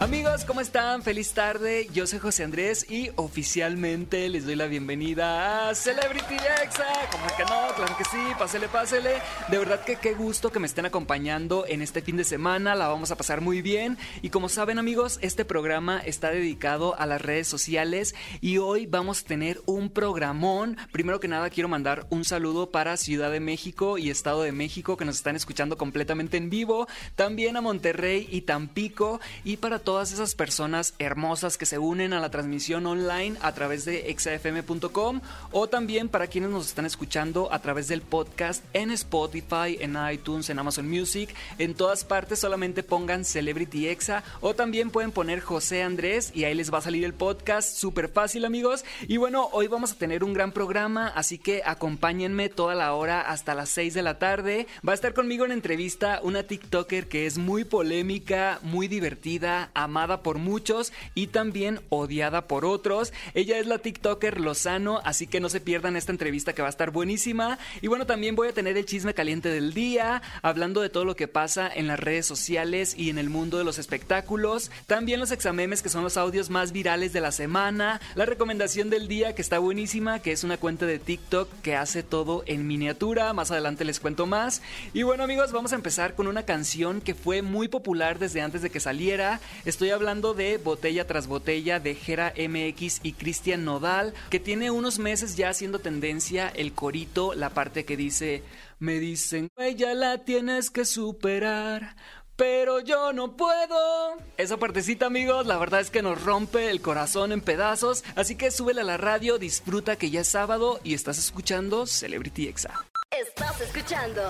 Amigos, ¿cómo están? Feliz tarde. Yo soy José Andrés y oficialmente les doy la bienvenida a Celebrity Exa. ¿Cómo es que no? Claro que sí. Pásele, pásele. De verdad que qué gusto que me estén acompañando en este fin de semana. La vamos a pasar muy bien. Y como saben, amigos, este programa está dedicado a las redes sociales y hoy vamos a tener un programón. Primero que nada, quiero mandar un saludo para Ciudad de México y Estado de México que nos están escuchando completamente en vivo. También a Monterrey y Tampico y para todas esas personas hermosas que se unen a la transmisión online a través de exafm.com o también para quienes nos están escuchando a través del podcast en Spotify, en iTunes, en Amazon Music, en todas partes solamente pongan Celebrity Exa o también pueden poner José Andrés y ahí les va a salir el podcast, súper fácil amigos. Y bueno, hoy vamos a tener un gran programa, así que acompáñenme toda la hora hasta las 6 de la tarde. Va a estar conmigo en entrevista una TikToker que es muy polémica, muy divertida, amada por muchos y también odiada por otros. Ella es la TikToker Lozano, así que no se pierdan esta entrevista que va a estar buenísima. Y bueno, también voy a tener el chisme caliente del día, hablando de todo lo que pasa en las redes sociales y en el mundo de los espectáculos. También los examemes, que son los audios más virales de la semana. La recomendación del día, que está buenísima, que es una cuenta de TikTok que hace todo en miniatura. Más adelante les cuento más. Y bueno, amigos, vamos a empezar con una canción que fue muy popular desde antes de que saliera. Estoy hablando de Botella tras Botella de Jera MX y Cristian Nodal, que tiene unos meses ya haciendo tendencia el corito, la parte que dice, me dicen, ella la tienes que superar. Pero yo no puedo. Esa partecita, amigos, la verdad es que nos rompe el corazón en pedazos. Así que súbele a la radio, disfruta que ya es sábado y estás escuchando Celebrity Exa. Estás escuchando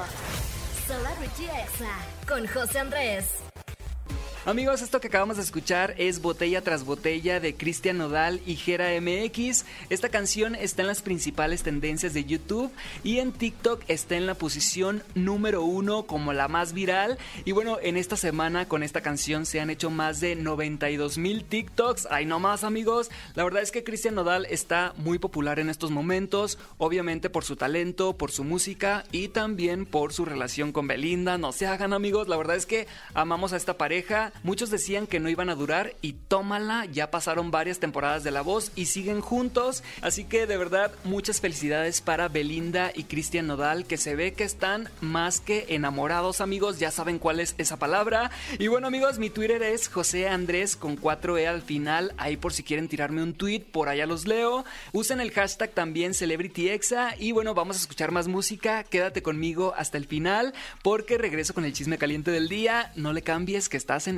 Celebrity Exa con José Andrés. Amigos, esto que acabamos de escuchar es Botella tras Botella de Cristian Nodal y Jera MX. Esta canción está en las principales tendencias de YouTube y en TikTok está en la posición número uno como la más viral. Y bueno, en esta semana con esta canción se han hecho más de 92 mil TikToks. Ay, no más, amigos. La verdad es que Cristian Nodal está muy popular en estos momentos, obviamente por su talento, por su música y también por su relación con Belinda. No se hagan, amigos. La verdad es que amamos a esta pareja. Muchos decían que no iban a durar y tómala, ya pasaron varias temporadas de La Voz y siguen juntos, así que de verdad muchas felicidades para Belinda y Cristian Nodal que se ve que están más que enamorados amigos, ya saben cuál es esa palabra. Y bueno amigos, mi Twitter es José Andrés con 4E al final, ahí por si quieren tirarme un tweet, por allá los leo. Usen el hashtag también CelebrityExa y bueno, vamos a escuchar más música, quédate conmigo hasta el final porque regreso con el chisme caliente del día, no le cambies que estás en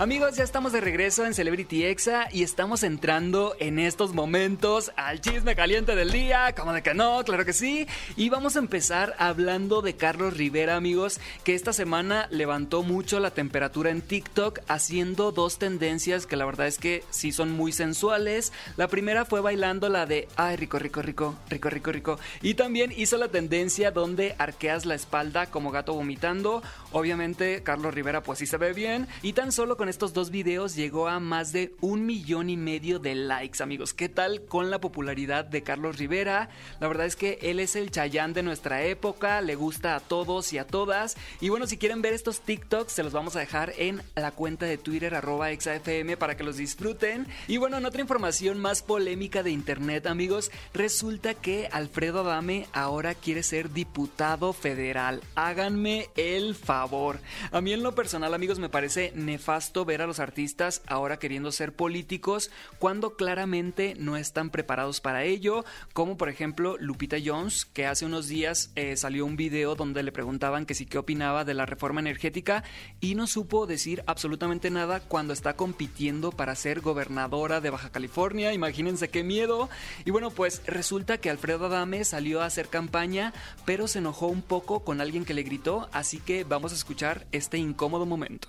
Amigos, ya estamos de regreso en Celebrity Exa y estamos entrando en estos momentos al chisme caliente del día, como de que no, claro que sí. Y vamos a empezar hablando de Carlos Rivera, amigos, que esta semana levantó mucho la temperatura en TikTok haciendo dos tendencias que la verdad es que sí son muy sensuales. La primera fue bailando la de ay, rico, rico, rico, rico, rico, rico. Y también hizo la tendencia donde arqueas la espalda como gato vomitando. Obviamente Carlos Rivera pues sí se ve bien y tan solo con estos dos videos llegó a más de un millón y medio de likes, amigos. ¿Qué tal con la popularidad de Carlos Rivera? La verdad es que él es el chayán de nuestra época, le gusta a todos y a todas. Y bueno, si quieren ver estos TikToks, se los vamos a dejar en la cuenta de Twitter, arroba exafm, para que los disfruten. Y bueno, en otra información más polémica de internet, amigos, resulta que Alfredo Adame ahora quiere ser diputado federal. Háganme el favor. A mí en lo personal, amigos, me parece nefasto ver a los artistas ahora queriendo ser políticos cuando claramente no están preparados para ello, como por ejemplo Lupita Jones, que hace unos días eh, salió un video donde le preguntaban que sí qué opinaba de la reforma energética y no supo decir absolutamente nada cuando está compitiendo para ser gobernadora de Baja California, imagínense qué miedo. Y bueno, pues resulta que Alfredo Adame salió a hacer campaña, pero se enojó un poco con alguien que le gritó, así que vamos a escuchar este incómodo momento.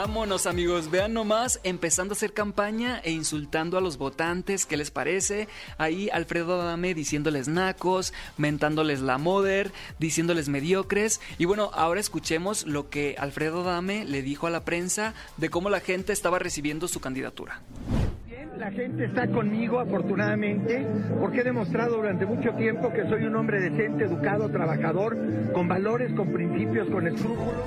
Vámonos amigos, vean nomás, empezando a hacer campaña e insultando a los votantes, ¿qué les parece? Ahí Alfredo Adame diciéndoles nacos, mentándoles la moder, diciéndoles mediocres. Y bueno, ahora escuchemos lo que Alfredo Adame le dijo a la prensa de cómo la gente estaba recibiendo su candidatura. La gente está conmigo, afortunadamente, porque he demostrado durante mucho tiempo que soy un hombre decente, educado, trabajador, con valores, con principios, con escrúpulos.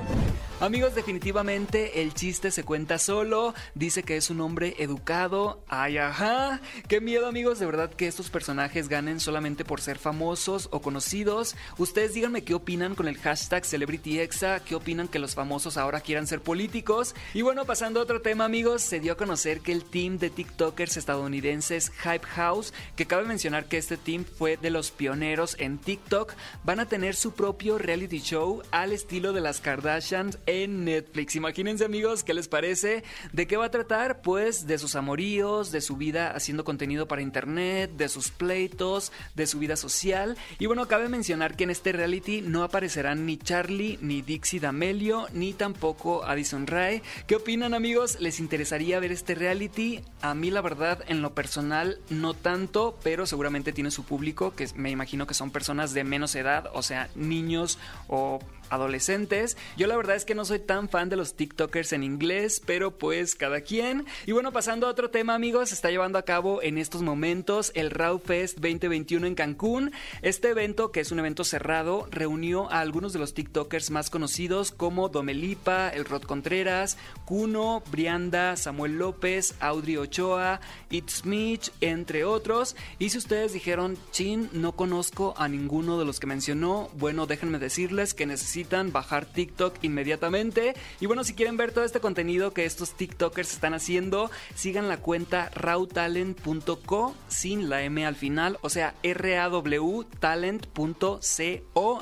Amigos, definitivamente el chiste se cuenta solo. Dice que es un hombre educado. Ay, ajá. Qué miedo, amigos, de verdad que estos personajes ganen solamente por ser famosos o conocidos. Ustedes díganme qué opinan con el hashtag CelebrityExa. ¿Qué opinan que los famosos ahora quieran ser políticos? Y bueno, pasando a otro tema, amigos, se dio a conocer que el team de TikTokers estadounidenses Hype House, que cabe mencionar que este team fue de los pioneros en TikTok, van a tener su propio reality show al estilo de las Kardashians en Netflix. Imagínense amigos, ¿qué les parece? ¿De qué va a tratar? Pues de sus amoríos, de su vida haciendo contenido para internet, de sus pleitos, de su vida social. Y bueno, cabe mencionar que en este reality no aparecerán ni Charlie, ni Dixie D'Amelio, ni tampoco Addison Rae. ¿Qué opinan amigos? ¿Les interesaría ver este reality? A mí la verdad, en lo personal, no tanto, pero seguramente tiene su público, que me imagino que son personas de menos edad, o sea, niños o adolescentes. Yo la verdad es que no soy tan fan de los TikTokers en inglés, pero pues cada quien. Y bueno, pasando a otro tema, amigos, se está llevando a cabo en estos momentos el Raw Fest 2021 en Cancún. Este evento, que es un evento cerrado, reunió a algunos de los TikTokers más conocidos como Domelipa, El Rod Contreras, Kuno, Brianda, Samuel López, Audrey Ochoa, It's Mitch, entre otros. Y si ustedes dijeron, chin, no conozco a ninguno de los que mencionó, bueno, déjenme decirles que necesito bajar TikTok inmediatamente. Y bueno, si quieren ver todo este contenido que estos TikTokers están haciendo, sigan la cuenta rawtalent.co sin la M al final, o sea, rawtalent.co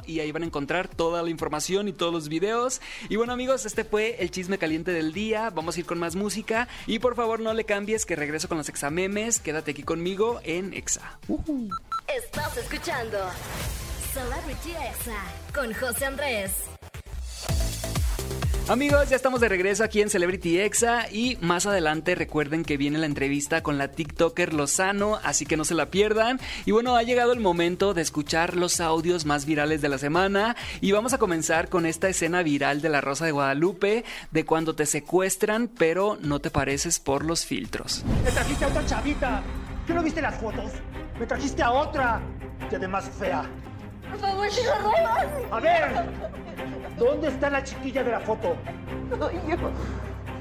y ahí van a encontrar toda la información y todos los videos. Y bueno amigos, este fue el chisme caliente del día. Vamos a ir con más música y por favor no le cambies que regreso con los examemes. Quédate aquí conmigo en Exa. Estás escuchando Celebrity Exa con José Andrés. Amigos, ya estamos de regreso aquí en Celebrity Exa y más adelante recuerden que viene la entrevista con la TikToker Lozano, así que no se la pierdan. Y bueno, ha llegado el momento de escuchar los audios más virales de la semana y vamos a comenzar con esta escena viral de la Rosa de Guadalupe de cuando te secuestran pero no te pareces por los filtros. Me trajiste a otra chavita. ¿Qué no viste las fotos? Me trajiste a otra. Y además fea. Te lo. A ver, ¿dónde está la chiquilla de la foto? Soy yo.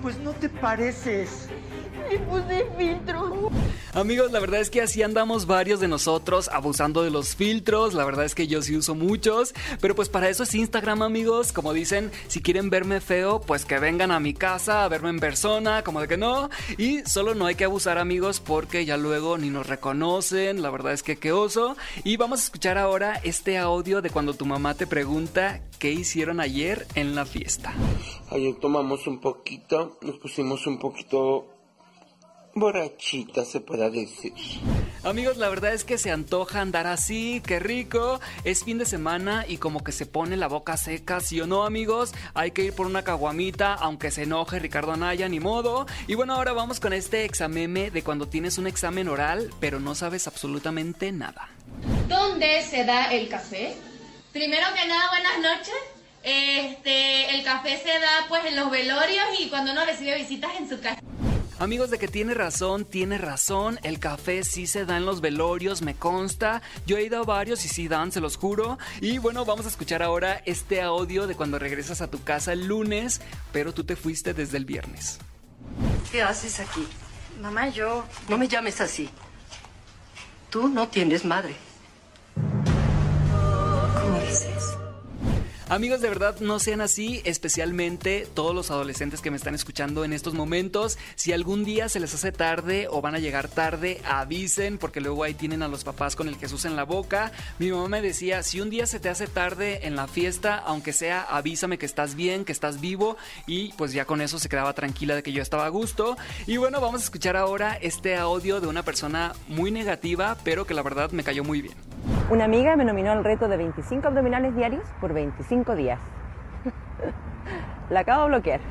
Pues no te pareces. Le puse filtro. Amigos, la verdad es que así andamos varios de nosotros abusando de los filtros. La verdad es que yo sí uso muchos. Pero pues para eso es Instagram, amigos. Como dicen, si quieren verme feo, pues que vengan a mi casa a verme en persona, como de que no. Y solo no hay que abusar, amigos, porque ya luego ni nos reconocen. La verdad es que qué oso. Y vamos a escuchar ahora este audio de cuando tu mamá te pregunta qué hicieron ayer en la fiesta. Ayer tomamos un poquito, nos pusimos un poquito borrachita, se pueda decir. Amigos, la verdad es que se antoja andar así, qué rico. Es fin de semana y como que se pone la boca seca, ¿sí o no, amigos? Hay que ir por una caguamita, aunque se enoje Ricardo Anaya, ni modo. Y bueno, ahora vamos con este exameme de cuando tienes un examen oral, pero no sabes absolutamente nada. ¿Dónde se da el café? Primero que nada, buenas noches. Este, el café se da pues en los velorios y cuando uno recibe visitas en su casa. Amigos, de que tiene razón, tiene razón. El café sí se da en los velorios, me consta. Yo he ido a varios y sí dan, se los juro. Y bueno, vamos a escuchar ahora este audio de cuando regresas a tu casa el lunes, pero tú te fuiste desde el viernes. ¿Qué haces aquí? Mamá, yo... No me llames así. Tú no tienes madre. ¿Cómo dices? Amigos, de verdad no sean así, especialmente todos los adolescentes que me están escuchando en estos momentos. Si algún día se les hace tarde o van a llegar tarde, avisen, porque luego ahí tienen a los papás con el Jesús en la boca. Mi mamá me decía, si un día se te hace tarde en la fiesta, aunque sea, avísame que estás bien, que estás vivo, y pues ya con eso se quedaba tranquila de que yo estaba a gusto. Y bueno, vamos a escuchar ahora este audio de una persona muy negativa, pero que la verdad me cayó muy bien. Una amiga me nominó al reto de 25 abdominales diarios por 25 días. La acabo de bloquear.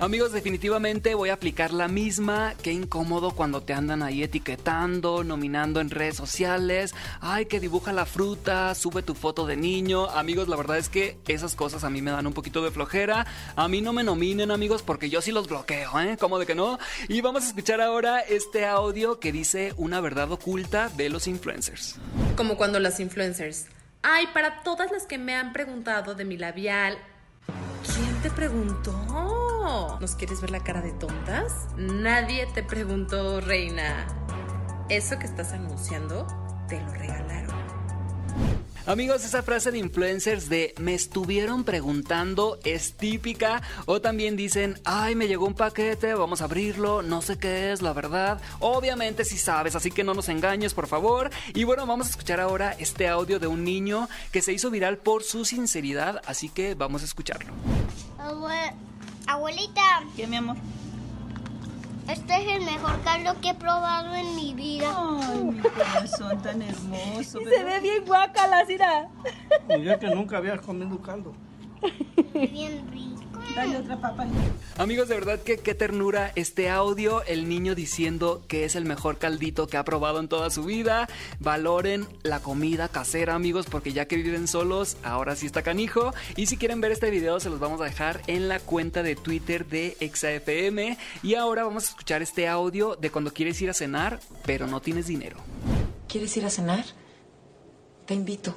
Amigos, definitivamente voy a aplicar la misma. Qué incómodo cuando te andan ahí etiquetando, nominando en redes sociales. Ay, que dibuja la fruta, sube tu foto de niño. Amigos, la verdad es que esas cosas a mí me dan un poquito de flojera. A mí no me nominen, amigos, porque yo sí los bloqueo, ¿eh? ¿Cómo de que no? Y vamos a escuchar ahora este audio que dice una verdad oculta de los influencers. Como cuando las influencers. Ay, para todas las que me han preguntado de mi labial. ¿Quién te preguntó? ¿Nos quieres ver la cara de tontas? Nadie te preguntó, reina. Eso que estás anunciando, te lo regalaron. Amigos, esa frase de influencers de me estuvieron preguntando es típica. O también dicen, ay, me llegó un paquete, vamos a abrirlo, no sé qué es, la verdad. Obviamente si sabes, así que no nos engañes, por favor. Y bueno, vamos a escuchar ahora este audio de un niño que se hizo viral por su sinceridad, así que vamos a escucharlo. abuelita. ¿Qué, mi amor? Este es el mejor caldo que he probado en mi vida. Ay, mi corazón tan hermoso. Y se ve bien guaca la cira. Yo que nunca había comido caldo. Bien rico. Dale otra papa. Amigos, de verdad que qué ternura este audio, el niño diciendo que es el mejor caldito que ha probado en toda su vida. Valoren la comida casera, amigos, porque ya que viven solos, ahora sí está canijo. Y si quieren ver este video, se los vamos a dejar en la cuenta de Twitter de ExaFM. Y ahora vamos a escuchar este audio de cuando quieres ir a cenar, pero no tienes dinero. ¿Quieres ir a cenar? Te invito.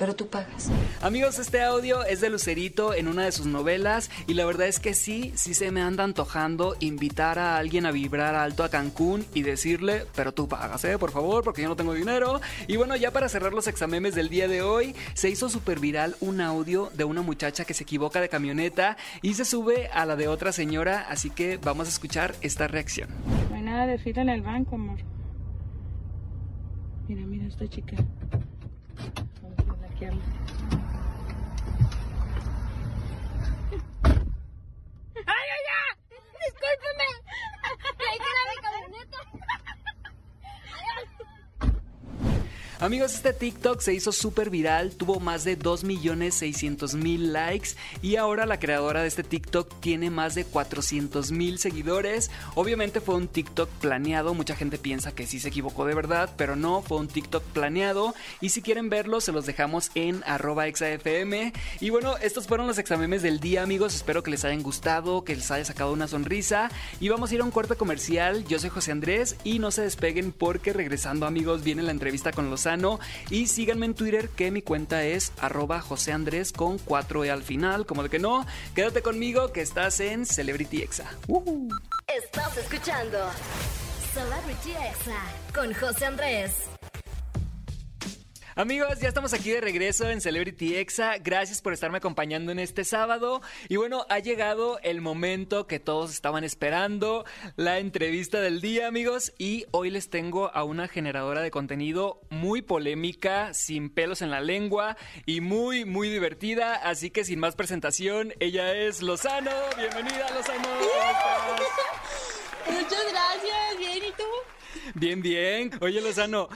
Pero tú pagas. Amigos, este audio es de Lucerito en una de sus novelas y la verdad es que sí, sí se me anda antojando invitar a alguien a vibrar alto a Cancún y decirle, pero tú pagas, ¿eh? Por favor, porque yo no tengo dinero. Y bueno, ya para cerrar los examemes del día de hoy, se hizo súper viral un audio de una muchacha que se equivoca de camioneta y se sube a la de otra señora, así que vamos a escuchar esta reacción. No hay nada de fila en el banco, amor. Mira, mira esta chica. Habla. ¡Ay, ay, ay! ¡Discúlpeme! ¡Ahí queda mi camioneta! Amigos, este TikTok se hizo súper viral, tuvo más de 2.600.000 likes y ahora la creadora de este TikTok tiene más de 400.000 seguidores. Obviamente fue un TikTok planeado, mucha gente piensa que sí se equivocó de verdad, pero no, fue un TikTok planeado y si quieren verlo se los dejamos en arroba exafm. Y bueno, estos fueron los examemes del día amigos, espero que les hayan gustado, que les haya sacado una sonrisa y vamos a ir a un corte comercial. Yo soy José Andrés y no se despeguen porque regresando amigos viene la entrevista con los y síganme en Twitter que mi cuenta es arroba José Andrés con 4E al final, como de que no. Quédate conmigo que estás en Celebrity Exa. Estás escuchando Celebrity Exa con José Andrés. Amigos, ya estamos aquí de regreso en Celebrity Exa. Gracias por estarme acompañando en este sábado. Y bueno, ha llegado el momento que todos estaban esperando, la entrevista del día, amigos. Y hoy les tengo a una generadora de contenido muy polémica, sin pelos en la lengua y muy, muy divertida. Así que sin más presentación, ella es Lozano. Bienvenida, Lozano. Muchas gracias. Bien, ¿y tú? Bien, bien. Oye, Lozano,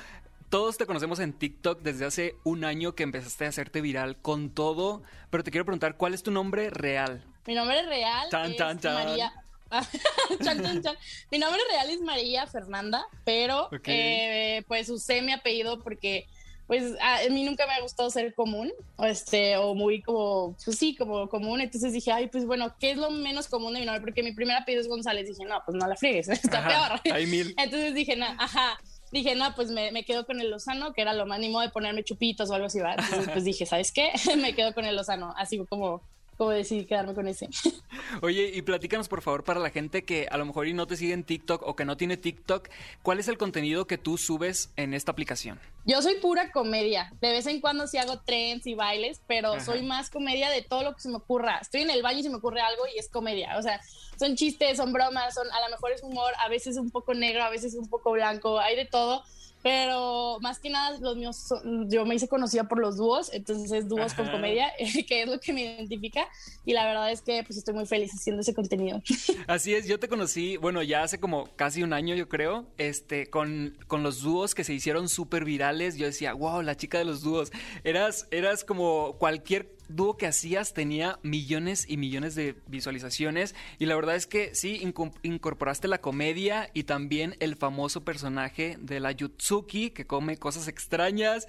todos te conocemos en TikTok desde hace un año que empezaste a hacerte viral con todo, pero te quiero preguntar, ¿cuál es tu nombre real? Mi nombre real Tan, es tan, tan. María. Chan, chan, chan. Mi nombre real es María Fernanda, pero Ok. eh, pues usé mi apellido porque pues a mí nunca me ha gustado ser común, o este, o muy como, pues sí, como común. Entonces dije, ay, pues bueno, ¿qué es lo menos común de mi nombre? Porque mi primer apellido es González. Dije, no, pues no la friegues, está Ajá, peor. hay mil. Entonces dije, no, ajá. Dije, no, pues me, me quedo con el Lozano, que era lo más, ni de ponerme chupitos o algo así, ¿verdad? Entonces, pues dije, ¿sabes qué? me quedo con el Lozano. Así como, como decidí quedarme con ese. Oye, y platícanos por favor para la gente que a lo mejor y no te sigue en TikTok o que no tiene TikTok, ¿cuál es el contenido que tú subes en esta aplicación? Yo soy pura comedia. De vez en cuando sí hago trends y bailes, pero Ajá. soy más comedia de todo lo que se me ocurra. Estoy en el baño y se me ocurre algo y es comedia. O sea, son chistes, son bromas, son a lo mejor es humor, a veces un poco negro, a veces un poco blanco, hay de todo. Pero más que nada, los míos, son- yo me hice conocida por los dúos, entonces es dúos con Ajá. comedia, que es lo que me identifica. Y la verdad es que pues estoy muy feliz haciendo ese contenido. Así es, yo te conocí, bueno, ya hace como casi un año, yo creo, este, con, con los dúos que se hicieron súper virales. Yo decía, wow, la chica de los dúos. Eras, eras como cualquier dúo que hacías tenía millones y millones de visualizaciones. Y la verdad es que sí, inco- incorporaste la comedia y también el famoso personaje de la Yutsuki que come cosas extrañas.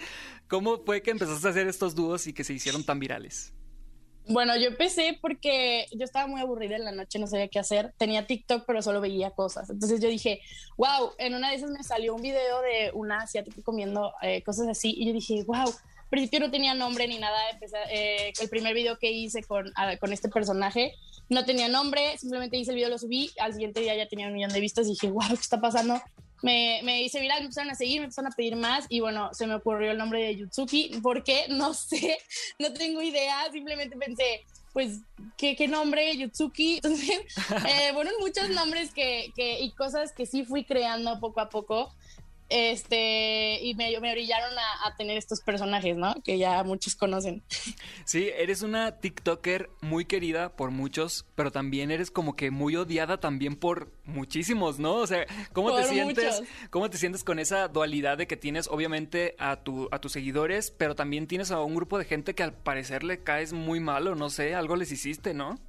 ¿Cómo fue que empezaste a hacer estos dúos y que se hicieron tan virales? Bueno, yo empecé porque yo estaba muy aburrida en la noche, no sabía qué hacer. Tenía TikTok, pero solo veía cosas. Entonces yo dije, wow, en una de esas me salió un video de una asiática comiendo eh, cosas así. Y yo dije, wow, al principio no tenía nombre ni nada. Empecé, eh, el primer video que hice con, ah, con este personaje no tenía nombre, simplemente hice el video, lo subí. Al siguiente día ya tenía un millón de vistas y dije, wow, ¿qué está pasando? Me, me hice viral, me empezaron a seguir, me empezaron a pedir más y bueno, se me ocurrió el nombre de Yutsuki. ¿Por qué? No sé, no tengo idea, simplemente pensé, pues, ¿qué, qué nombre? Yutsuki. Entonces, eh, fueron muchos nombres que, que, y cosas que sí fui creando poco a poco. Este, y me, me orillaron a, a tener estos personajes, ¿no? Que ya muchos conocen. Sí, eres una TikToker muy querida por muchos, pero también eres como que muy odiada también por muchísimos, ¿no? O sea, ¿cómo te sientes? muchos. ¿Cómo te sientes con esa dualidad de que tienes obviamente a tu a tus seguidores, pero también tienes a un grupo de gente que al parecer le caes muy mal o no sé, algo les hiciste, ¿no?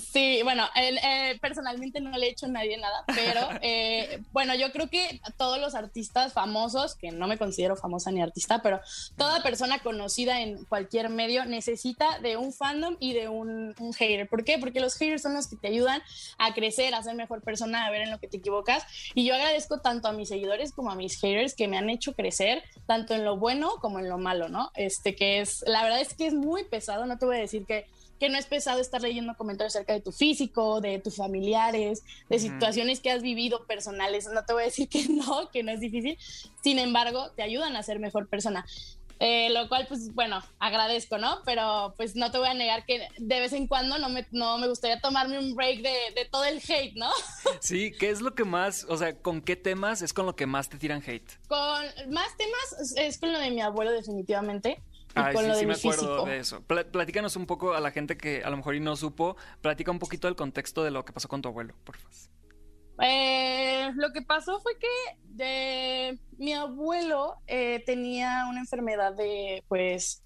Sí, bueno, él, eh, personalmente no le he hecho a nadie nada, pero eh, bueno, yo creo que todos los artistas famosos, que no me considero famosa ni artista, pero toda persona conocida en cualquier medio necesita de un fandom y de un, un hater. ¿Por qué? Porque los haters son los que te ayudan a crecer, a ser mejor persona, a ver en lo que te equivocas. Y yo agradezco tanto a mis seguidores como a mis haters que me han hecho crecer, tanto en lo bueno como en lo malo, ¿no? Este que es, la verdad es que es muy pesado, no te voy a decir que que no es pesado estar leyendo comentarios acerca de tu físico, de tus familiares, de situaciones que has vivido personales. No te voy a decir que no, que no es difícil. Sin embargo, te ayudan a ser mejor persona. Eh, lo cual, pues bueno, agradezco, ¿no? Pero pues no te voy a negar que de vez en cuando no me, no me gustaría tomarme un break de, de todo el hate, ¿no? Sí, ¿qué es lo que más, o sea, con qué temas es con lo que más te tiran hate? Con más temas es con lo de mi abuelo definitivamente. Con sí, lo de sí mi me acuerdo físico. de eso. Pla- platícanos un poco a la gente que a lo mejor y no supo, platica un poquito del contexto de lo que pasó con tu abuelo, por favor. Eh, lo que pasó fue que de, mi abuelo eh, tenía una enfermedad de, pues,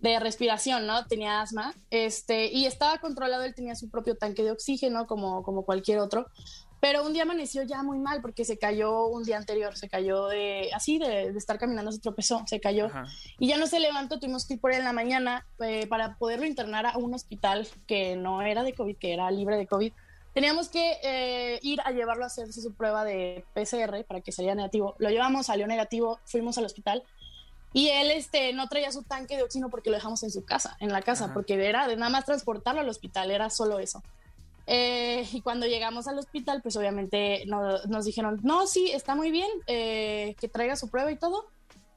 de respiración, ¿no? Tenía asma, este, y estaba controlado, él tenía su propio tanque de oxígeno, como, como cualquier otro, pero un día amaneció ya muy mal porque se cayó un día anterior, se cayó de, así, de, de estar caminando, se tropezó, se cayó, Ajá. y ya no se levantó, tuvimos que ir por él en la mañana eh, para poderlo internar a un hospital que no era de COVID, que era libre de COVID. Teníamos que eh, ir a llevarlo a hacerse su prueba de PCR para que saliera negativo. Lo llevamos, salió negativo, fuimos al hospital y él este, no traía su tanque de oxígeno porque lo dejamos en su casa, en la casa, Ajá. porque era de nada más transportarlo al hospital, era solo eso. Eh, y cuando llegamos al hospital, pues obviamente no- nos dijeron, no, sí, está muy bien, eh, que traiga su prueba y todo,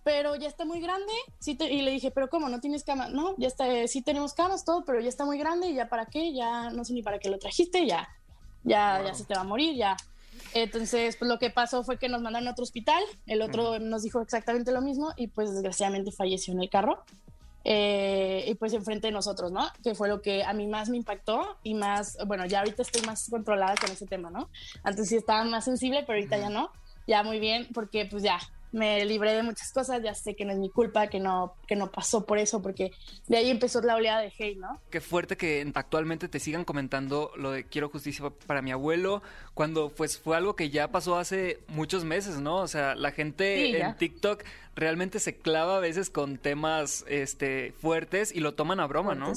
pero ya está muy grande. Sí te- y le dije, pero ¿cómo? ¿No tienes cama? No, ya está, eh, sí tenemos camas, todo, pero ya está muy grande y ya para qué, ya no sé ni para qué lo trajiste, ya, ya, ya se te va a morir, ya. Entonces, pues lo que pasó fue que nos mandaron a otro hospital, el otro nos dijo exactamente lo mismo y pues desgraciadamente falleció en el carro. Eh, y pues enfrente de nosotros, ¿no? Que fue lo que a mí más me impactó y más, bueno, ya ahorita estoy más controlada con ese tema, ¿no? Antes sí estaba más sensible, pero ahorita ya no. Ya muy bien, porque pues ya me libré de muchas cosas, ya sé que no es mi culpa, que no, que no pasó por eso, porque de ahí empezó la oleada de hate, ¿no? Qué fuerte que actualmente te sigan comentando lo de quiero justicia para mi abuelo, cuando pues fue algo que ya pasó hace muchos meses, ¿no? O sea, la gente Sí, ya. en TikTok realmente se clava a veces con temas este fuertes y lo toman a broma, ¿no?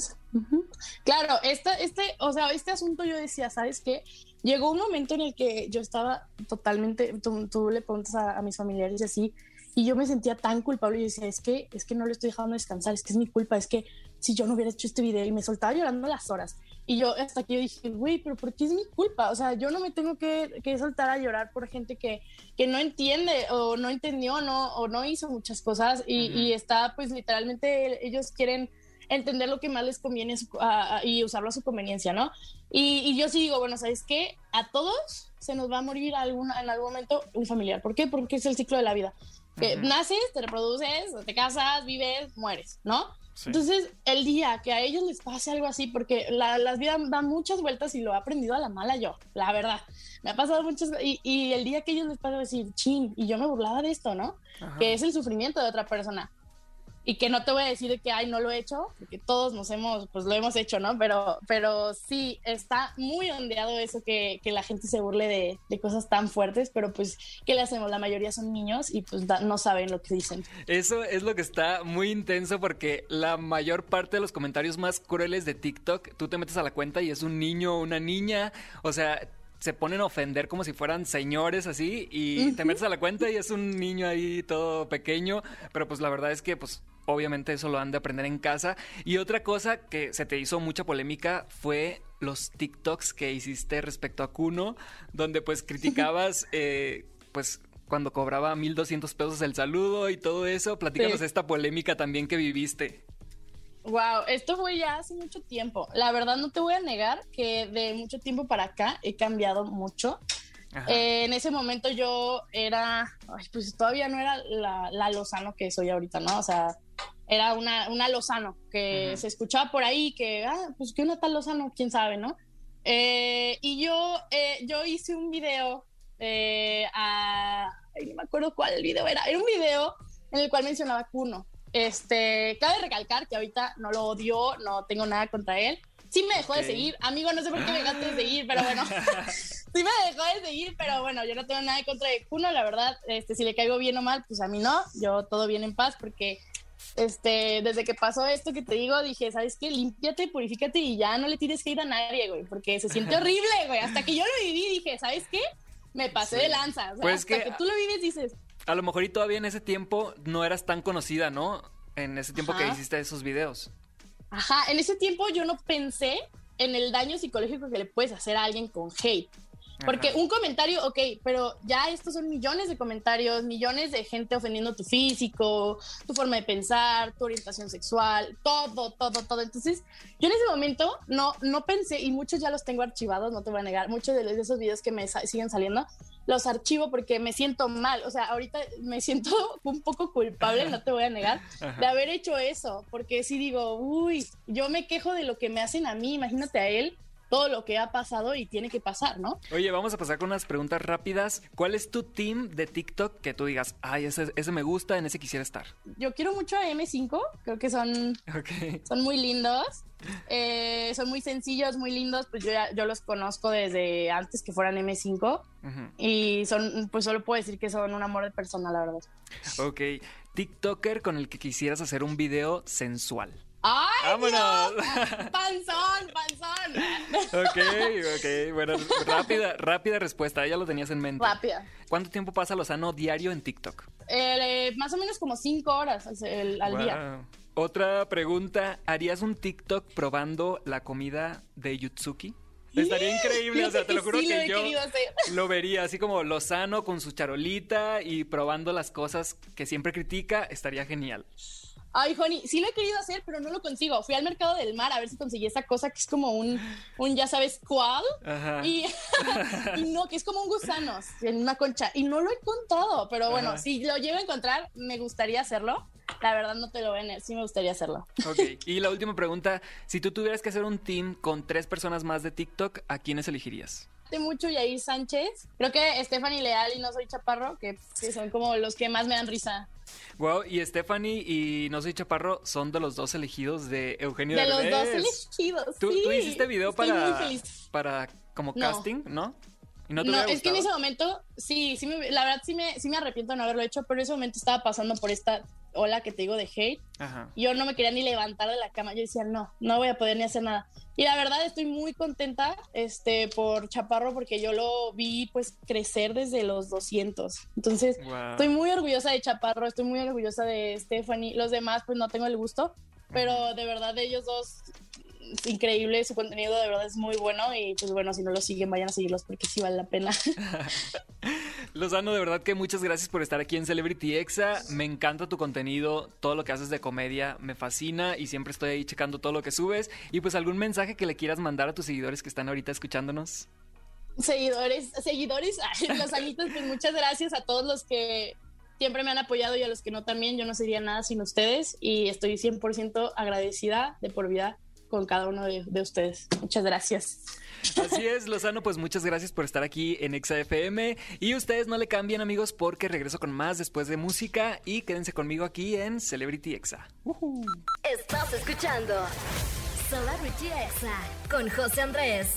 Claro, esta, este, o sea, este asunto yo decía, ¿sabes qué? Llegó un momento en el que yo estaba totalmente, tú, tú le preguntas a, a mis familiares y así, y yo me sentía tan culpable y yo decía, es que, es que no le estoy dejando descansar, es que es mi culpa, es que si yo no hubiera hecho este video y me soltaba llorando las horas. Y yo hasta que yo dije, güey, pero ¿por qué es mi culpa? O sea, yo no me tengo que, que soltar a llorar por gente que, que no entiende o no entendió no, o no hizo muchas cosas y, y está pues literalmente ellos quieren entender lo que más les conviene a a- y usarlo a su conveniencia, ¿no? Y, y yo sí digo, bueno, ¿sabes qué? A todos se nos va a morir alguna, en algún momento un familiar. ¿Por qué? Porque es el ciclo de la vida. Que Ujú. naces, te reproduces, te casas, vives, mueres, ¿no? Sí. Entonces, el día que a ellos les pase algo así, porque la, las vidas dan muchas vueltas y lo he aprendido a la mala yo, la verdad. Me ha pasado muchas y, y el día que ellos les pase decir, chin, y yo me burlaba de esto, ¿no? Ajá. Que es el sufrimiento de otra persona y que no te voy a decir de que ay no lo he hecho porque todos nos hemos pues lo hemos hecho no pero pero sí está muy ondeado eso que, que la gente se burle de, de cosas tan fuertes pero pues qué le hacemos la mayoría son niños y pues no saben lo que dicen. Eso es lo que está muy intenso porque la mayor parte de los comentarios más crueles de TikTok, tú te metes a la cuenta y es un niño o una niña, o sea, se ponen a ofender como si fueran señores así y te metes a la cuenta y es un niño ahí todo pequeño, pero pues la verdad es que pues obviamente eso lo han de aprender en casa. Y otra cosa que se te hizo mucha polémica fue los TikToks que hiciste respecto a Kuno, donde pues criticabas eh, pues cuando cobraba 1200 pesos el saludo y todo eso. Platícanos Sí. esta polémica también que viviste. Wow, esto fue ya hace mucho tiempo. La verdad no te voy a negar que de mucho tiempo para acá he cambiado mucho. Ajá. Eh, en ese momento yo era, ay, pues todavía no era la, la Lozano que soy ahorita, ¿no? O sea, era una, una Lozano que se escuchaba por ahí que, ah, pues que una tal Lozano, quién sabe, ¿no? Eh, y yo, eh, yo hice un video eh, a, ay, no me acuerdo cuál video era, era un video en el cual mencionaba a Kuno. Este, cabe recalcar que ahorita no lo odio, no tengo nada contra él. Sí me dejó Ok. de seguir, amigo, no sé por qué me dejaste de seguir, pero bueno, sí me dejó de seguir, pero bueno, yo no tengo nada contra de Kuno, la verdad, este, si le caigo bien o mal, pues a mí no, yo todo bien en paz, porque este, desde que pasó esto que te digo, dije, ¿sabes qué? Límpiate, purifícate y ya no le tires que ir a nadie, güey, porque se siente horrible, güey. Hasta que yo lo viví, dije, ¿sabes qué? Me pasé Sí. de lanza. O sea, Pues hasta que- que... tú lo vives, dices, A lo mejor y todavía en ese tiempo no eras tan conocida, ¿no? En ese tiempo que hiciste esos videos. Ajá, en ese tiempo yo no pensé en el daño psicológico que le puedes hacer a alguien con hate. Porque Ajá. un comentario, ok, pero ya estos son millones de comentarios, millones de gente ofendiendo tu físico, tu forma de pensar, tu orientación sexual, todo, todo, todo. Entonces, yo en ese momento no, no pensé, y muchos ya los tengo archivados, no te voy a negar, muchos de, esos videos que me sa- siguen saliendo, los archivo porque me siento mal. O sea, ahorita me siento un poco culpable, no te voy a negar, Ajá. de haber hecho eso, porque si digo, uy, yo me quejo de lo que me hacen a mí, imagínate a él, todo lo que ha pasado y tiene que pasar, ¿no? Oye, vamos a pasar con unas preguntas rápidas. ¿Cuál es tu team de TikTok que tú digas, ay, ese, ese me gusta, en ese quisiera estar? Yo quiero mucho a M5, creo que son, son muy lindos, eh, son muy sencillos, muy lindos, pues yo, ya- yo los conozco desde antes que fueran M5 Ujú. y son, pues solo puedo decir que son un amor de persona, la verdad. Ok. TikToker con el que quisieras hacer un video sensual. ¡Ay, ¡Vámonos! Dios! ¡Panzón, panzón! Ok, ok. Bueno, rápida, rápida respuesta. Ya lo tenías en mente. Rápida. ¿Cuánto tiempo pasa Lozano diario en TikTok? Eh, más o menos como cinco horas al, el- al día. Otra pregunta. ¿Harías un TikTok probando la comida de Yutsuki? Estaría increíble, o sea, te lo juro Sí, que yo lo vería así como Lozano con su charolita y probando las cosas que siempre critica, estaría genial. Ay, Joni, sí lo he querido hacer, pero no lo consigo. Fui al mercado del mar a ver si conseguí esa cosa que es como un, un ya sabes cuál. Ajá. Y, y no, que es como un gusano en una concha. Y no lo he encontrado, pero bueno, Ajá. si lo llego a encontrar, me gustaría hacerlo. La verdad no te lo negar, sí me gustaría hacerlo. Ok, y la última pregunta, si tú tuvieras que hacer un team con tres personas más de TikTok, ¿a quiénes elegirías? Mucho Yair Sánchez, creo que Stephanie Leal y No Soy Chaparro, que, que son como los que más me dan risa. Wow, y Stephanie y No Soy Chaparro son de los dos elegidos de Eugenio De los Derbez. dos elegidos. ¿Tú, sí. tú hiciste video Estoy para, para como No. casting, ¿no? ¿Y no te No, es que en ese momento, sí, sí me- la verdad sí me, sí me arrepiento de no haberlo hecho, pero en ese momento estaba pasando por esta ola que te digo de hate. Ajá. Yo no me quería ni levantar de la cama. Yo decía, no, no voy a poder ni hacer nada. Y la verdad estoy muy contenta este, por Chaparro porque yo lo vi pues crecer desde los 200. Entonces, Wow. estoy muy orgullosa de Chaparro, estoy muy orgullosa de Stephanie. Los demás pues no tengo el gusto. pero de verdad ellos dos es increíble, su contenido de verdad es muy bueno y pues bueno, si no lo siguen vayan a seguirlos porque sí vale la pena. Lozano, de verdad que muchas gracias por estar aquí en Celebrity Exa. Me encanta tu contenido, todo lo que haces de comedia me fascina y siempre estoy ahí checando todo lo que subes. Y pues algún mensaje que le quieras mandar a tus seguidores que están ahorita escuchándonos. Seguidores, seguidores, los amitos, pues muchas gracias a todos los que siempre me han apoyado y a los que no también. Yo no sería nada sin ustedes y estoy 100% agradecida de por vida con cada uno de, de ustedes. Muchas gracias. Así es, Lozano, pues muchas gracias por estar aquí en Exa FM. Y ustedes no le cambien, amigos, porque regreso con más después de música. Y quédense conmigo aquí en Celebrity Exa. Estás escuchando Celebrity Exa con José Andrés.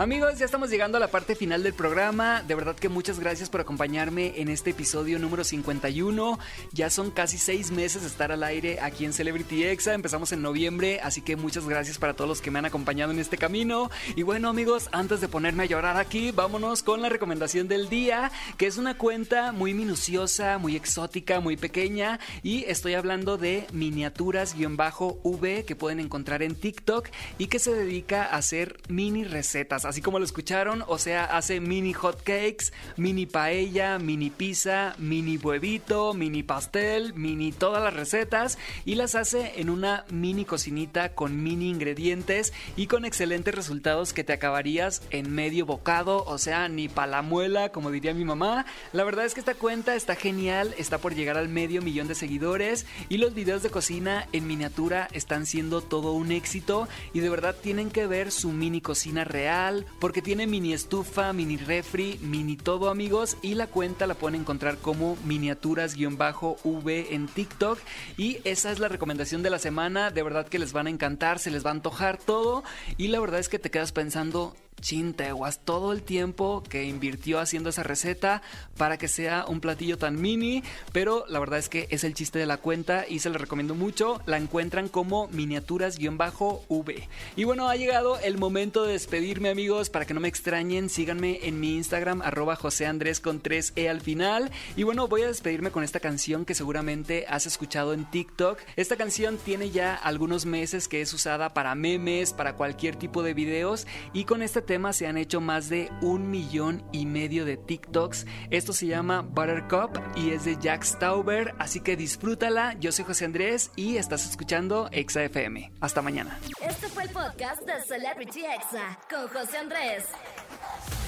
Amigos, ya estamos llegando a la parte final del programa. De verdad que muchas gracias por acompañarme en este episodio número 51. Ya son casi seis meses de estar al aire aquí en Celebrity Exa. Empezamos en noviembre, así que muchas gracias para todos los que me han acompañado en este camino. Y bueno, amigos, antes de ponerme a llorar aquí, vámonos con la recomendación del día, que es una cuenta muy minuciosa, muy exótica, muy pequeña. Y estoy hablando de miniaturas-v que pueden encontrar en TikTok y que se dedica a hacer mini recetas así como lo escucharon, o sea, hace mini hot cakes, mini paella, mini pizza, mini huevito, mini pastel, mini todas las recetas y las hace en una mini cocinita con mini ingredientes y con excelentes resultados que te acabarías en medio bocado, o sea, ni palamuela, como diría mi mamá. La verdad es que esta cuenta está genial, está por llegar al medio millón de seguidores y los videos de cocina en miniatura están siendo todo un éxito y de verdad tienen que ver su mini cocina real porque tiene mini estufa, mini refri, mini todo amigos y la cuenta la pueden encontrar como miniaturas-v en TikTok y esa es la recomendación de la semana, de verdad que les van a encantar, se les va a antojar todo y la verdad es que te quedas pensando chinteguas todo el tiempo que invirtió haciendo esa receta para que sea un platillo tan mini, pero la verdad es que es el chiste de la cuenta y se la recomiendo mucho. La encuentran como miniaturas-v. Y bueno, ha llegado el momento de despedirme, amigos, para que no me extrañen. Síganme en mi Instagram, arroba José Andrés con 3E al final. Y bueno, voy a despedirme con esta canción que seguramente has escuchado en TikTok. Esta canción tiene ya algunos meses que es usada para memes, para cualquier tipo de videos y con este tema se han hecho más de un millón y medio de TikToks. Esto se llama Buttercup y es de Jack Stauber, así que disfrútala. Yo soy José Andrés y estás escuchando Exa FM. Hasta mañana. Este fue el podcast de Celebrity Exa con José Andrés.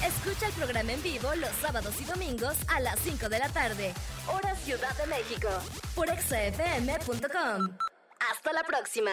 Escucha el programa en vivo los sábados y domingos a las 5 de la tarde, hora Ciudad de México, por exafm.com. Hasta la próxima.